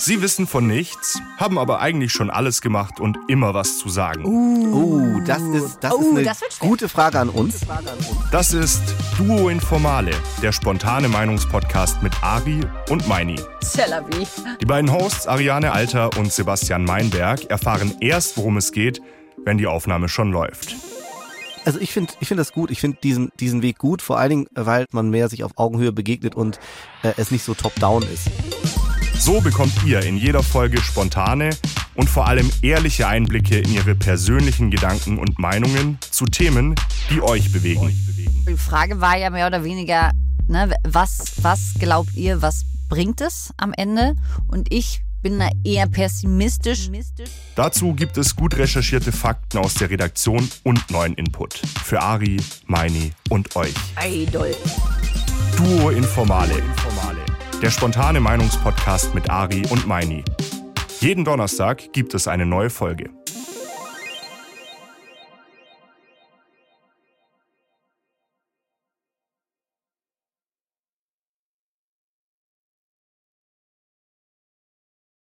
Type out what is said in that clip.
Sie wissen von nichts, haben aber eigentlich schon alles gemacht und immer was zu sagen. Uh, das ist, das Uh, ist eine das gute Frage an uns. Das ist Duo Informale, der spontane Meinungspodcast mit Ari und Meini. Cellavi. Die beiden Hosts Ariane Alter und Sebastian Meinberg erfahren erst, worum es geht, wenn die Aufnahme schon läuft. Also ich finde ich finde das gut. Ich finde diesen, diesen Weg gut, vor allen Dingen, weil man mehr sich auf Augenhöhe begegnet und äh, es nicht so top-down ist. So bekommt ihr in jeder Folge spontane und vor allem ehrliche Einblicke in ihre persönlichen Gedanken und Meinungen zu Themen, die euch bewegen. Die Frage war ja mehr oder weniger, ne, was, was glaubt ihr, was bringt es am Ende? Und ich bin da eher pessimistisch. Dazu gibt es gut recherchierte Fakten aus der Redaktion und neuen Input. Für Ari, Meini und euch. Idol. Duo Informale. Der spontane Meinungspodcast mit Ari und Meini. Jeden Donnerstag gibt es eine neue Folge.